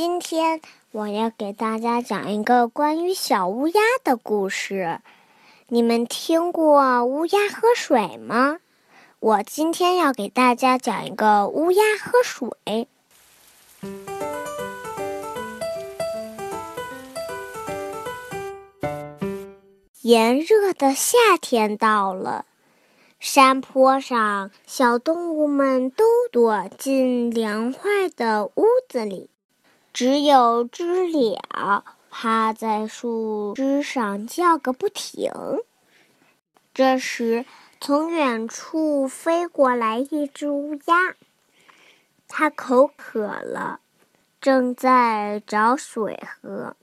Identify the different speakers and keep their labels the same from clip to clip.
Speaker 1: 今天我要给大家讲一个关于小乌鸦的故事。你们听过乌鸦喝水吗？我今天要给大家讲一个乌鸦喝水。炎热的夏天到了，山坡上小动物们都躲进凉快的屋子里。只有知了趴在树枝上叫个不停。这时，从远处飞过来一只乌鸦，它口渴了，正在找水喝。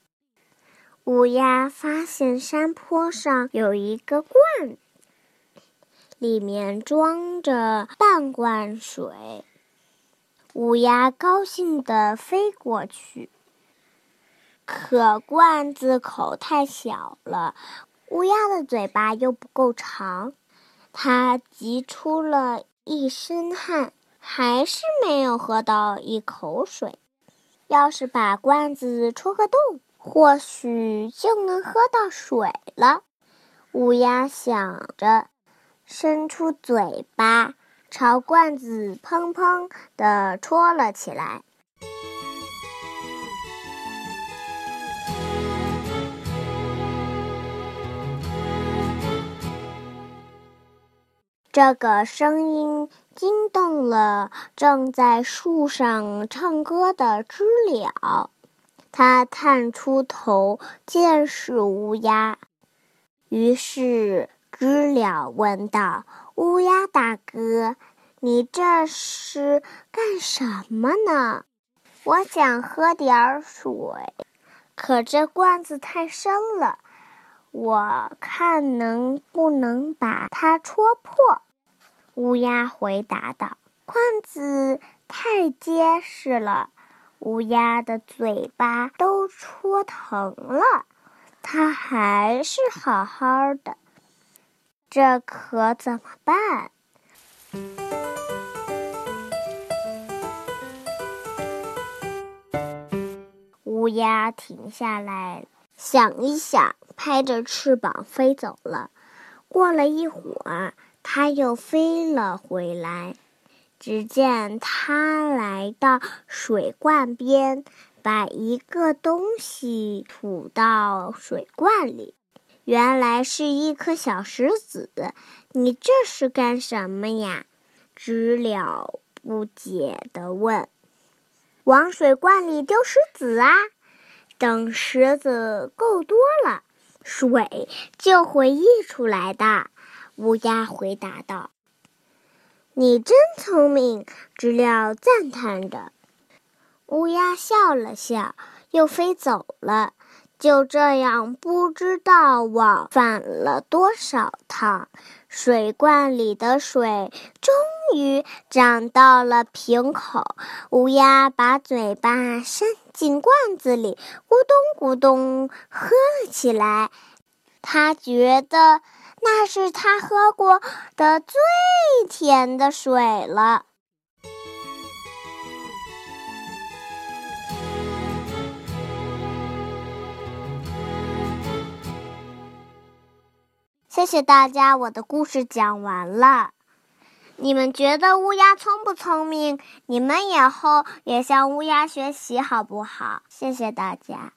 Speaker 1: 乌鸦发现山坡上有一个罐，里面装着半罐水。乌鸦高兴地飞过去，可罐子口太小了，乌鸦的嘴巴又不够长，它急出了一身汗，还是没有喝到一口水。要是把罐子戳个洞，或许就能喝到水了。乌鸦想着，伸出嘴巴。朝罐子砰砰地戳了起来。这个声音惊动了正在树上唱歌的知了，它探出头见是乌鸦，于是知了问道。乌鸦大哥，你这是干什么呢？我想喝点水，可这罐子太深了，我看能不能把它戳破。乌鸦回答道：“罐子太结实了，乌鸦的嘴巴都戳疼了，它还是好好的。”这可怎么办？乌鸦停下来，想一想，拍着翅膀飞走了。过了一会儿，它又飞了回来。只见它来到水罐边，把一个东西吐到水罐里。原来是一颗小石子，你这是干什么呀？知了不解地问。往水罐里丢石子啊！等石子够多了，水就会溢出来的。乌鸦回答道。你真聪明，知了赞叹着。乌鸦笑了笑，又飞走了。就这样，不知道往返了多少趟，水罐里的水终于涨到了瓶口。乌鸦把嘴巴伸进罐子里，咕咚咕咚喝了起来。他觉得那是他喝过的最甜的水了。谢谢大家，我的故事讲完了。你们觉得乌鸦聪不聪明？你们以后也向乌鸦学习好不好？谢谢大家。